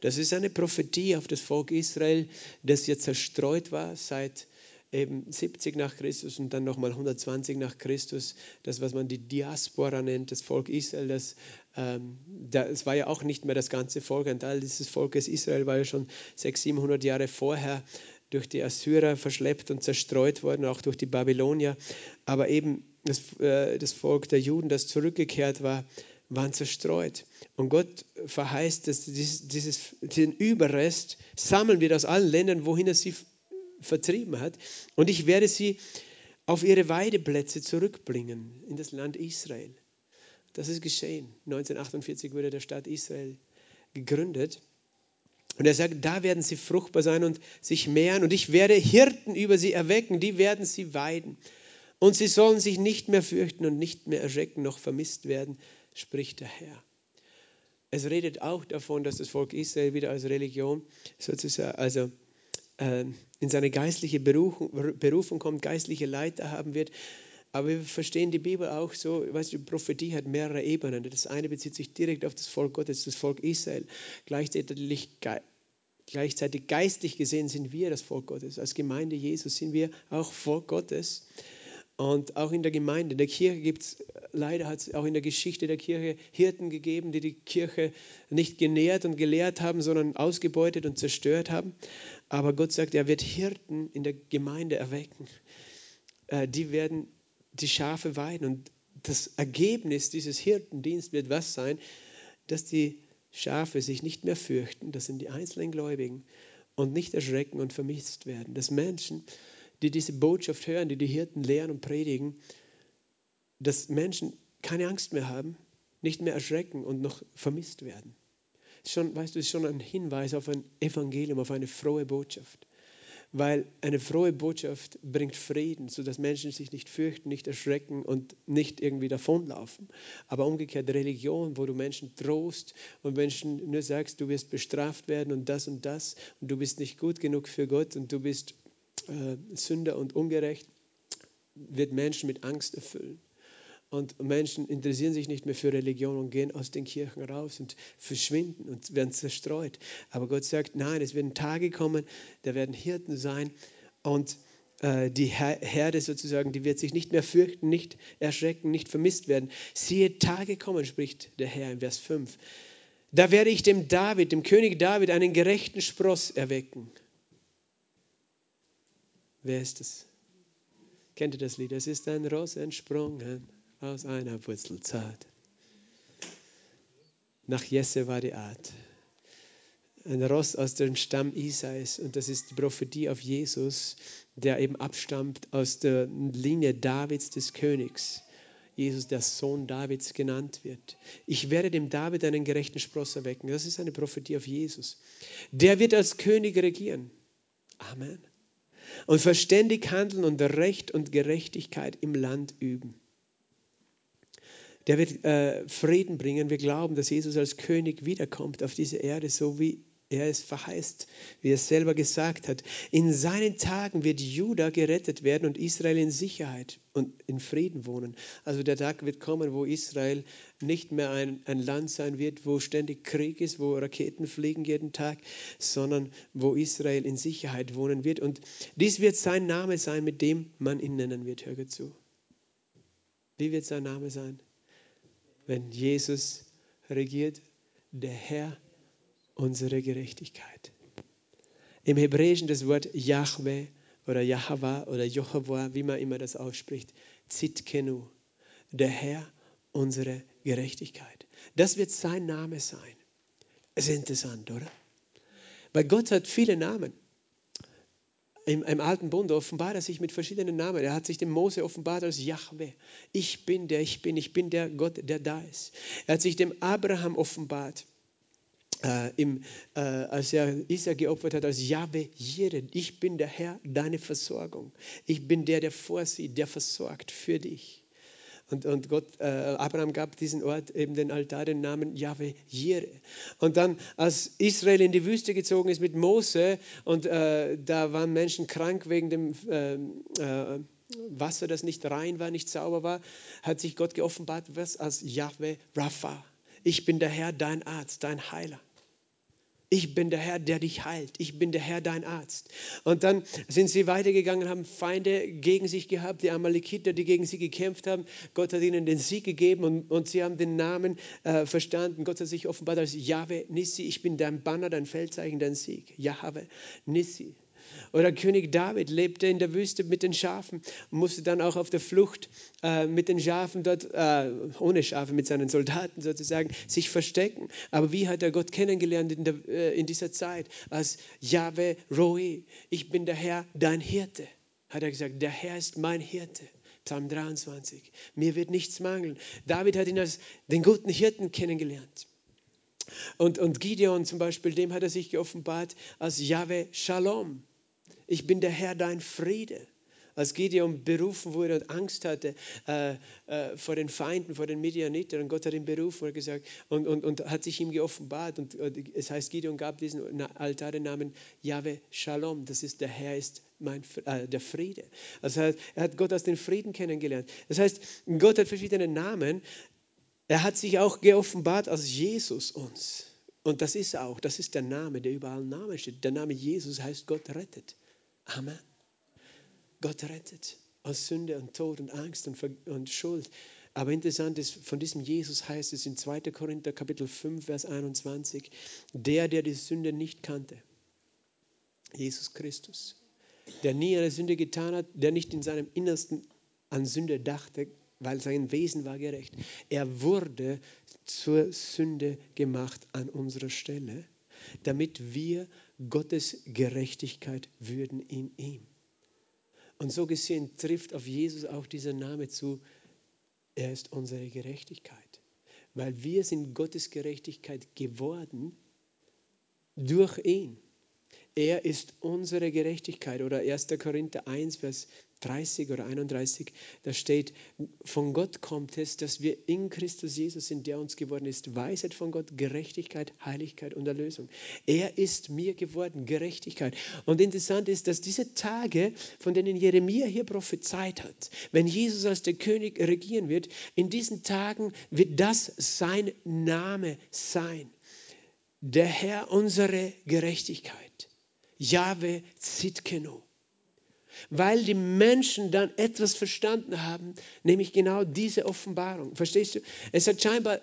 Das ist eine Prophetie auf das Volk Israel, das jetzt zerstreut war seit eben 70 nach Christus und dann nochmal 120 nach Christus, das, was man die Diaspora nennt, das Volk Israel, das, ähm, das war ja auch nicht mehr das ganze Volk, ein Teil dieses Volkes Israel war ja schon 600, 700 Jahre vorher durch die Assyrer verschleppt und zerstreut worden, auch durch die Babylonier, aber eben das, äh, das Volk der Juden, das zurückgekehrt war, waren zerstreut. Und Gott verheißt, dass dieses, den Überrest sammeln wir aus allen Ländern, wohin er sie vertrieben hat. Und ich werde sie auf ihre Weideplätze zurückbringen in das Land Israel. Das ist geschehen. 1948 wurde der Staat Israel gegründet. Und er sagt, da werden sie fruchtbar sein und sich mehren. Und ich werde Hirten über sie erwecken, die werden sie weiden. Und sie sollen sich nicht mehr fürchten und nicht mehr erschrecken, noch vermisst werden, spricht der Herr. Es redet auch davon, dass das Volk Israel wieder als Religion sozusagen, also in seine geistliche Berufung, Berufung kommt, geistliche Leiter haben wird. Aber wir verstehen die Bibel auch so, weißt du, Prophetie hat mehrere Ebenen. Das eine bezieht sich direkt auf das Volk Gottes, das Volk Israel. Gleichzeitig, gleichzeitig geistlich gesehen sind wir das Volk Gottes. Als Gemeinde Jesus sind wir auch Volk Gottes. Und auch in der Gemeinde, in der Kirche gibt es, leider hat es auch in der Geschichte der Kirche Hirten gegeben, die die Kirche nicht genährt und gelehrt haben, sondern ausgebeutet und zerstört haben. Aber Gott sagt, er wird Hirten in der Gemeinde erwecken. Äh, die werden die Schafe weiden. Und das Ergebnis dieses Hirtendienstes wird was sein? Dass die Schafe sich nicht mehr fürchten, das sind die einzelnen Gläubigen, und nicht erschrecken und vermisst werden. Dass Menschen, die diese Botschaft hören, die die Hirten lehren und predigen, dass Menschen keine Angst mehr haben, nicht mehr erschrecken und noch vermisst werden. Schon, weißt du, ist schon ein Hinweis auf ein Evangelium, auf eine frohe Botschaft. Weil eine frohe Botschaft bringt Frieden, sodass Menschen sich nicht fürchten, nicht erschrecken und nicht irgendwie davonlaufen. Aber umgekehrt Religion, wo du Menschen trost und Menschen nur sagst, du wirst bestraft werden und das und das und du bist nicht gut genug für Gott und du bist äh, Sünder und ungerecht, wird Menschen mit Angst erfüllen. Und Menschen interessieren sich nicht mehr für Religion und gehen aus den Kirchen raus und verschwinden und werden zerstreut. Aber Gott sagt, nein, es werden Tage kommen, da werden Hirten sein und äh, die Herde sozusagen, die wird sich nicht mehr fürchten, nicht erschrecken, nicht vermisst werden. Siehe, Tage kommen, spricht der Herr in Vers 5. Da werde ich dem David, dem König David, einen gerechten Spross erwecken. Wer ist das? Kennt ihr das Lied? Es ist ein Ross entsprungen aus einer Wurzelzart. Nach Jesse war die Art. Ein Ross aus dem Stamm Isais und das ist die Prophetie auf Jesus, der eben abstammt aus der Linie Davids des Königs. Jesus, der Sohn Davids genannt wird. Ich werde dem David einen gerechten Spross erwecken. Das ist eine Prophetie auf Jesus. Der wird als König regieren. Amen. Und verständig handeln und Recht und Gerechtigkeit im Land üben der wird äh, Frieden bringen. Wir glauben, dass Jesus als König wiederkommt auf diese Erde, so wie er es verheißt, wie er selber gesagt hat. In seinen Tagen wird Juda gerettet werden und Israel in Sicherheit und in Frieden wohnen. Also der Tag wird kommen, wo Israel nicht mehr ein, ein Land sein wird, wo ständig Krieg ist, wo Raketen fliegen jeden Tag, sondern wo Israel in Sicherheit wohnen wird. Und dies wird sein Name sein, mit dem man ihn nennen wird. Hör zu. Wie wird sein Name sein? wenn Jesus regiert, der Herr unsere Gerechtigkeit. Im Hebräischen das Wort Yahweh oder Yahweh oder Jehovah, wie man immer das ausspricht, Zitkenu, der Herr unsere Gerechtigkeit. Das wird sein Name sein. Es ist interessant, oder? Weil Gott hat viele Namen im, im, alten Bund offenbart er sich mit verschiedenen Namen. Er hat sich dem Mose offenbart als Yahweh. Ich bin der ich bin. Ich bin der Gott, der da ist. Er hat sich dem Abraham offenbart. Äh, im, äh, als er Isaac geopfert hat, als Yahweh Jireh. Ich bin der Herr, deine Versorgung. Ich bin der, der vorsieht, der versorgt für dich. Und, und Gott, äh, Abraham gab diesen Ort eben den Altar den Namen Yahweh Jireh. Und dann, als Israel in die Wüste gezogen ist mit Mose und äh, da waren Menschen krank wegen dem ähm, äh, Wasser, das nicht rein war, nicht sauber war, hat sich Gott geoffenbart was als Yahweh Rapha. Ich bin der Herr, dein Arzt, dein Heiler. Ich bin der Herr, der dich heilt. Ich bin der Herr, dein Arzt. Und dann sind sie weitergegangen, haben Feinde gegen sich gehabt, die Amalekiter, die gegen sie gekämpft haben. Gott hat ihnen den Sieg gegeben und, und sie haben den Namen äh, verstanden. Gott hat sich offenbart als Yahweh Nissi. Ich bin dein Banner, dein Feldzeichen, dein Sieg. Yahweh Nissi. Oder König David lebte in der Wüste mit den Schafen und musste dann auch auf der Flucht äh, mit den Schafen dort, äh, ohne Schafe, mit seinen Soldaten sozusagen, sich verstecken. Aber wie hat er Gott kennengelernt in, der, äh, in dieser Zeit? Als Yahweh Roi, ich bin der Herr, dein Hirte. Hat er gesagt, der Herr ist mein Hirte. Psalm 23. Mir wird nichts mangeln. David hat ihn als den guten Hirten kennengelernt. Und, und Gideon zum Beispiel, dem hat er sich geoffenbart als Yahweh Shalom. Ich bin der Herr, dein Friede. Als Gideon berufen wurde und Angst hatte äh, äh, vor den Feinden, vor den Midianitern, und Gott hat ihn berufen und, gesagt, und, und, und hat sich ihm geoffenbart. Und, und es heißt, Gideon gab diesen Altar den Namen Yahweh Shalom. Das ist, der Herr ist mein, äh, der Friede. Heißt, er hat Gott als den Frieden kennengelernt. Das heißt, Gott hat verschiedene Namen. Er hat sich auch geoffenbart als Jesus uns. Und das ist auch, das ist der Name, der überall Name steht. Der Name Jesus heißt Gott rettet. Amen. Gott rettet aus Sünde und Tod und Angst und, und Schuld. Aber interessant ist, von diesem Jesus heißt es in 2. Korinther Kapitel 5, Vers 21, der, der die Sünde nicht kannte, Jesus Christus, der nie eine Sünde getan hat, der nicht in seinem Innersten an Sünde dachte, weil sein Wesen war gerecht. Er wurde zur Sünde gemacht an unserer Stelle, damit wir Gottes Gerechtigkeit würden in ihm. Und so gesehen trifft auf Jesus auch dieser Name zu, er ist unsere Gerechtigkeit. Weil wir sind Gottes Gerechtigkeit geworden durch ihn. Er ist unsere Gerechtigkeit. Oder 1. Korinther 1, Vers 30 oder 31, da steht, von Gott kommt es, dass wir in Christus Jesus sind, der uns geworden ist. Weisheit von Gott, Gerechtigkeit, Heiligkeit und Erlösung. Er ist mir geworden, Gerechtigkeit. Und interessant ist, dass diese Tage, von denen Jeremia hier prophezeit hat, wenn Jesus als der König regieren wird, in diesen Tagen wird das sein Name sein. Der Herr unsere Gerechtigkeit. Jahwe Zitkenu weil die Menschen dann etwas verstanden haben, nämlich genau diese Offenbarung. Verstehst du? Es hat scheinbar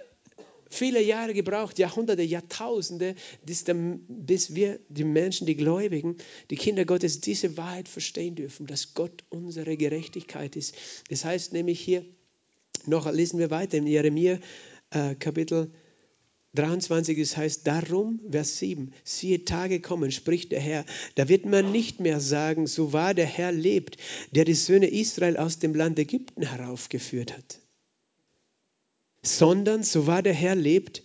viele Jahre gebraucht, Jahrhunderte, Jahrtausende, bis wir, die Menschen, die Gläubigen, die Kinder Gottes, diese Wahrheit verstehen dürfen, dass Gott unsere Gerechtigkeit ist. Das heißt nämlich hier, noch lesen wir weiter in Jeremia äh, Kapitel 23, es heißt darum, Vers 7, siehe Tage kommen, spricht der Herr, da wird man nicht mehr sagen, so wahr der Herr lebt, der die Söhne Israel aus dem Land Ägypten heraufgeführt hat, sondern so wahr der Herr lebt.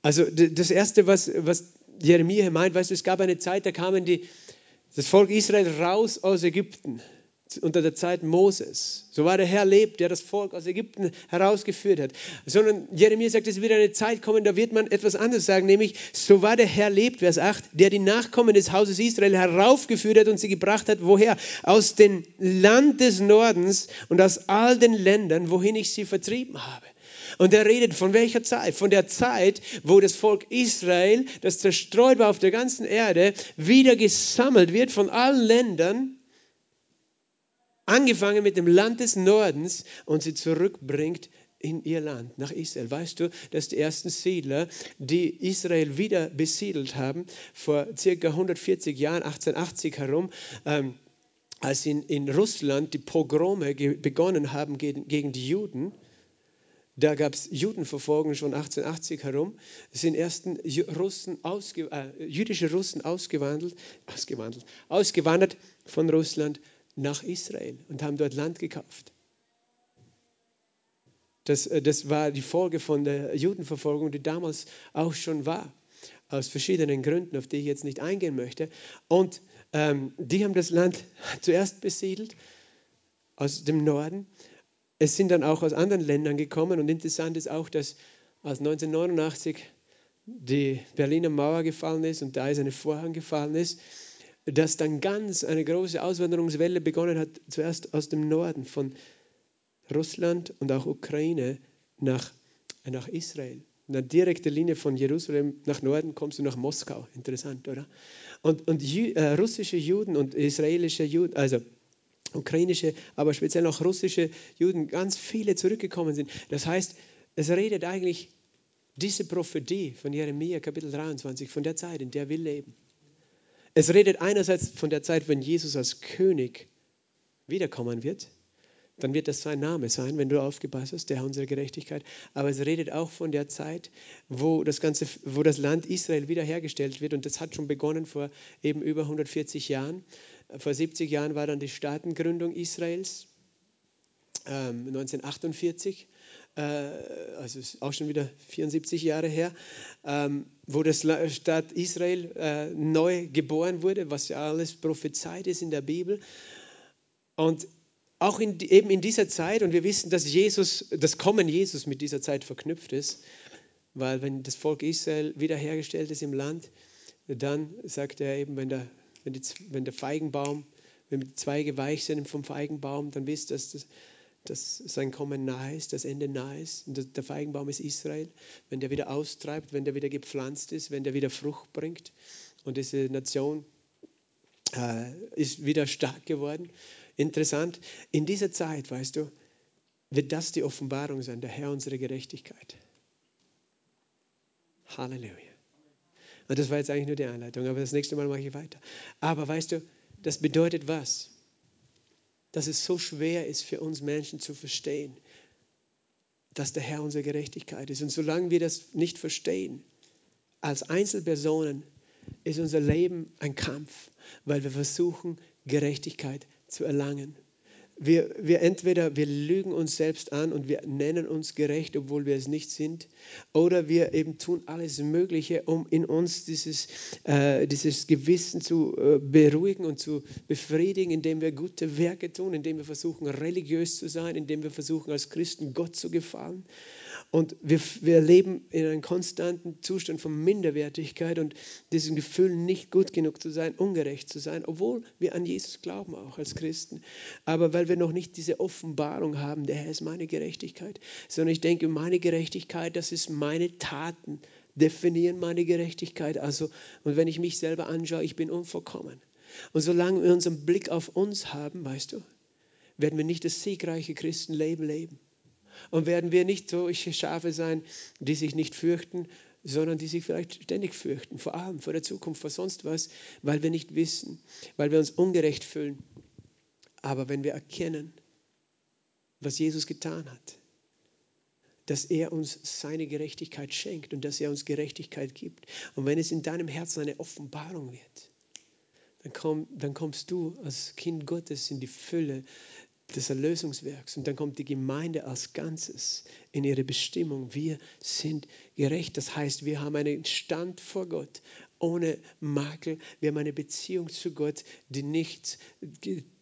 Also das Erste, was, was Jeremia meint, weißt du, es gab eine Zeit, da kamen die, das Volk Israel raus aus Ägypten unter der Zeit Moses. So war der Herr lebt, der das Volk aus Ägypten herausgeführt hat. Sondern Jeremia sagt, es wird eine Zeit kommen, da wird man etwas anderes sagen, nämlich, so war der Herr lebt, Vers 8, der die Nachkommen des Hauses Israel heraufgeführt hat und sie gebracht hat, woher? Aus dem Land des Nordens und aus all den Ländern, wohin ich sie vertrieben habe. Und er redet von welcher Zeit? Von der Zeit, wo das Volk Israel, das zerstreut war auf der ganzen Erde, wieder gesammelt wird von allen Ländern angefangen mit dem Land des Nordens und sie zurückbringt in ihr Land, nach Israel. Weißt du, dass die ersten Siedler, die Israel wieder besiedelt haben, vor circa 140 Jahren, 1880 herum, ähm, als in, in Russland die Pogrome begonnen haben gegen, gegen die Juden, da gab es Judenverfolgung schon 1880 herum. Sind ersten Russen äh, jüdische Russen ausgewandelt, ausgewandelt, ausgewandert von Russland nach Israel und haben dort Land gekauft. Das, äh, das war die Folge von der Judenverfolgung, die damals auch schon war, aus verschiedenen Gründen, auf die ich jetzt nicht eingehen möchte. Und ähm, die haben das Land *laughs* zuerst besiedelt aus dem Norden. Es sind dann auch aus anderen Ländern gekommen. Und interessant ist auch, dass als 1989 die Berliner Mauer gefallen ist und da ist eine Vorhang gefallen ist, dass dann ganz eine große Auswanderungswelle begonnen hat, zuerst aus dem Norden von Russland und auch Ukraine nach, nach Israel. Eine direkte Linie von Jerusalem nach Norden kommst du nach Moskau. Interessant, oder? Und, und äh, russische Juden und israelische Juden, also ukrainische, aber speziell auch russische Juden, ganz viele zurückgekommen sind. Das heißt, es redet eigentlich diese Prophetie von Jeremia, Kapitel 23, von der Zeit, in der wir leben. Es redet einerseits von der Zeit, wenn Jesus als König wiederkommen wird. Dann wird das sein Name sein, wenn du aufgepasst hast, der Herr unserer Gerechtigkeit. Aber es redet auch von der Zeit, wo das, ganze, wo das Land Israel wiederhergestellt wird. Und das hat schon begonnen vor eben über 140 Jahren. Vor 70 Jahren war dann die Staatengründung Israels, ähm, 1948 äh, also ist auch schon wieder 74 Jahre her, ähm, wo das Staat Israel äh, neu geboren wurde, was ja alles prophezeit ist in der Bibel. Und auch in, eben in dieser Zeit, und wir wissen, dass Jesus, das Kommen Jesus mit dieser Zeit verknüpft ist, weil wenn das Volk Israel wiederhergestellt ist im Land, dann sagt er eben, wenn der, wenn, die, wenn der Feigenbaum, wenn die Zweige weich sind vom Feigenbaum, dann wisst ihr, dass das dass sein Kommen nahe ist, das Ende nahe ist. Und der Feigenbaum ist Israel. Wenn der wieder austreibt, wenn der wieder gepflanzt ist, wenn der wieder Frucht bringt und diese Nation äh, ist wieder stark geworden. Interessant, in dieser Zeit, weißt du, wird das die Offenbarung sein, der Herr unserer Gerechtigkeit. Halleluja. Und das war jetzt eigentlich nur die Einleitung, aber das nächste Mal mache ich weiter. Aber weißt du, das bedeutet was? Dass es so schwer ist für uns Menschen zu verstehen, dass der Herr unsere Gerechtigkeit ist. Und solange wir das nicht verstehen, als Einzelpersonen, ist unser Leben ein Kampf, weil wir versuchen, Gerechtigkeit zu erlangen. Wir, wir entweder wir lügen uns selbst an und wir nennen uns gerecht, obwohl wir es nicht sind, oder wir eben tun alles Mögliche, um in uns dieses, äh, dieses Gewissen zu äh, beruhigen und zu befriedigen, indem wir gute Werke tun, indem wir versuchen, religiös zu sein, indem wir versuchen, als Christen Gott zu gefallen. Und wir, wir leben in einem konstanten Zustand von Minderwertigkeit und diesem Gefühl, nicht gut genug zu sein, ungerecht zu sein, obwohl wir an Jesus glauben, auch als Christen. Aber weil wir noch nicht diese Offenbarung haben, der Herr ist meine Gerechtigkeit, sondern ich denke, meine Gerechtigkeit, das ist meine Taten, definieren meine Gerechtigkeit. Also, und wenn ich mich selber anschaue, ich bin unvollkommen. Und solange wir unseren Blick auf uns haben, weißt du, werden wir nicht das siegreiche Christenleben leben. Und werden wir nicht solche Schafe sein, die sich nicht fürchten, sondern die sich vielleicht ständig fürchten, vor allem vor der Zukunft, vor sonst was, weil wir nicht wissen, weil wir uns ungerecht fühlen. Aber wenn wir erkennen, was Jesus getan hat, dass er uns seine Gerechtigkeit schenkt und dass er uns Gerechtigkeit gibt. Und wenn es in deinem Herzen eine Offenbarung wird, dann, komm, dann kommst du als Kind Gottes in die Fülle des Erlösungswerks. Und dann kommt die Gemeinde als Ganzes in ihre Bestimmung. Wir sind gerecht. Das heißt, wir haben einen Stand vor Gott ohne Makel. Wir haben eine Beziehung zu Gott, die nicht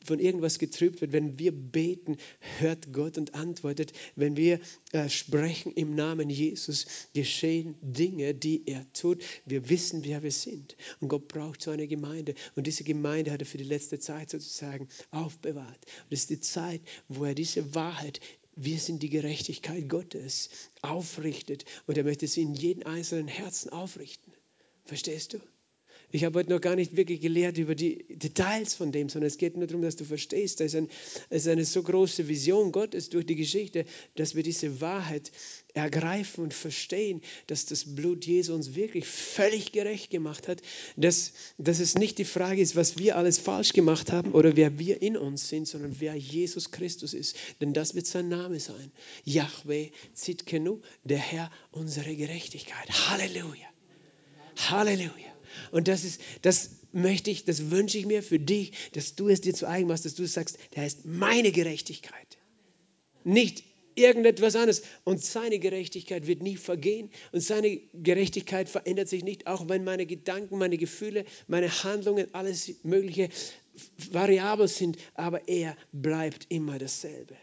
von irgendwas getrübt wird. Wenn wir beten, hört Gott und antwortet. Wenn wir äh, sprechen im Namen Jesus, geschehen Dinge, die er tut. Wir wissen, wer wir sind. Und Gott braucht so eine Gemeinde. Und diese Gemeinde hat er für die letzte Zeit sozusagen aufbewahrt. Und es ist die Zeit, wo er diese Wahrheit wir sind die Gerechtigkeit Gottes, aufrichtet. Und er möchte sie in jedem einzelnen Herzen aufrichten. Verstehst du? Ich habe heute noch gar nicht wirklich gelehrt über die Details von dem, sondern es geht nur darum, dass du verstehst, es ist, ein, ist eine so große Vision Gottes durch die Geschichte, dass wir diese Wahrheit ergreifen und verstehen, dass das Blut Jesu uns wirklich völlig gerecht gemacht hat, dass, dass es nicht die Frage ist, was wir alles falsch gemacht haben oder wer wir in uns sind, sondern wer Jesus Christus ist. Denn das wird sein Name sein. Yahweh Zitkenu, der Herr unsere Gerechtigkeit. Halleluja. Halleluja. Und das ist, das möchte ich, das wünsche ich mir für dich, dass du es dir zu eigen machst, dass du sagst, der ist meine Gerechtigkeit. Nicht irgendetwas anderes. Und seine Gerechtigkeit wird nie vergehen. Und seine Gerechtigkeit verändert sich nicht, auch wenn meine Gedanken, meine Gefühle, meine Handlungen, alles Mögliche variabel sind. Aber er bleibt immer dasselbe.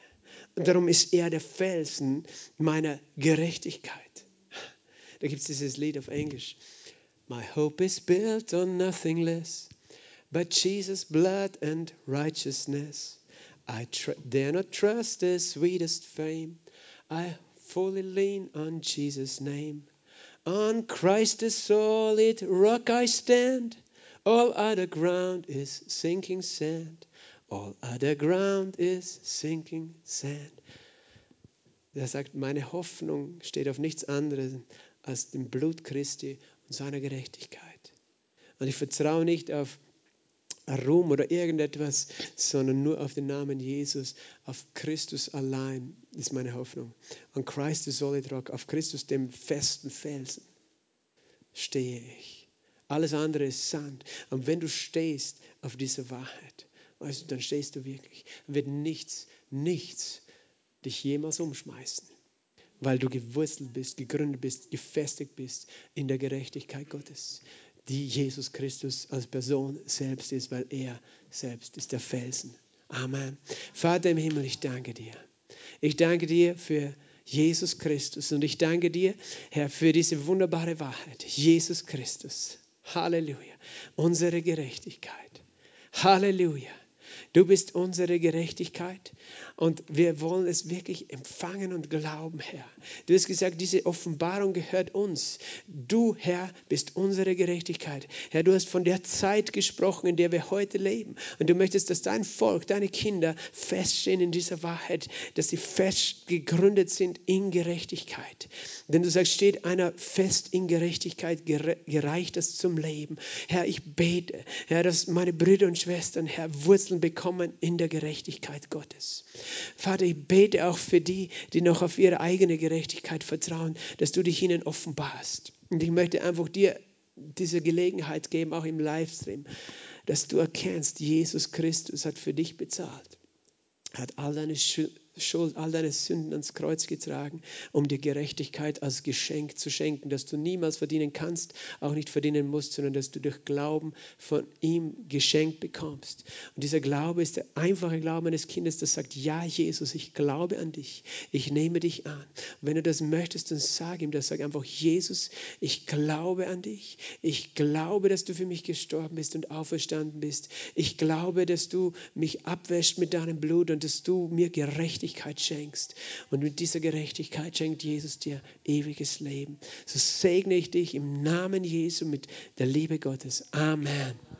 Und darum ist er der Felsen meiner Gerechtigkeit. Da gibt es dieses Lied auf Englisch. My hope is built on nothing less but Jesus' blood and righteousness. I dare not trust the sweetest fame. I fully lean on Jesus' name. On Christ the solid rock I stand. All other ground is sinking sand. All other ground is sinking sand. Er sagt, meine Hoffnung steht auf nichts anderes als dem Blut Christi und seiner Gerechtigkeit. Und ich vertraue nicht auf Ruhm oder irgendetwas, sondern nur auf den Namen Jesus, auf Christus allein ist meine Hoffnung. An Christus solid rock, auf Christus dem festen Felsen stehe ich. Alles andere ist Sand. Und wenn du stehst auf diese Wahrheit, weißt du, dann stehst du wirklich. Dann wird nichts, nichts dich jemals umschmeißen weil du gewurzelt bist, gegründet bist, gefestigt bist in der Gerechtigkeit Gottes, die Jesus Christus als Person selbst ist, weil er selbst ist der Felsen. Amen. Vater im Himmel, ich danke dir. Ich danke dir für Jesus Christus und ich danke dir, Herr, für diese wunderbare Wahrheit. Jesus Christus. Halleluja. Unsere Gerechtigkeit. Halleluja. Du bist unsere Gerechtigkeit und wir wollen es wirklich empfangen und glauben, Herr. Du hast gesagt, diese Offenbarung gehört uns. Du, Herr, bist unsere Gerechtigkeit. Herr, du hast von der Zeit gesprochen, in der wir heute leben. Und du möchtest, dass dein Volk, deine Kinder feststehen in dieser Wahrheit, dass sie fest gegründet sind in Gerechtigkeit. Denn du sagst, steht einer fest in Gerechtigkeit, gereicht es zum Leben. Herr, ich bete, Herr, dass meine Brüder und Schwestern, Herr, Wurzeln bekommen bekommen in der Gerechtigkeit Gottes. Vater, ich bete auch für die, die noch auf ihre eigene Gerechtigkeit vertrauen, dass du dich ihnen offenbarst. Und ich möchte einfach dir diese Gelegenheit geben, auch im Livestream, dass du erkennst, Jesus Christus hat für dich bezahlt, hat all deine Schuld, all deine Sünden ans Kreuz getragen, um dir Gerechtigkeit als Geschenk zu schenken, dass du niemals verdienen kannst, auch nicht verdienen musst, sondern dass du durch Glauben von ihm geschenkt bekommst. Und dieser Glaube ist der einfache Glaube eines Kindes, das sagt, ja Jesus, ich glaube an dich, ich nehme dich an. Und wenn du das möchtest, dann sag ihm das, sag einfach, Jesus, ich glaube an dich, ich glaube, dass du für mich gestorben bist und auferstanden bist. Ich glaube, dass du mich abwäscht mit deinem Blut und dass du mir Gerechtigkeit Gerechtigkeit schenkst. Und mit dieser Gerechtigkeit schenkt Jesus dir ewiges Leben. So segne ich dich im Namen Jesu mit der Liebe Gottes. Amen.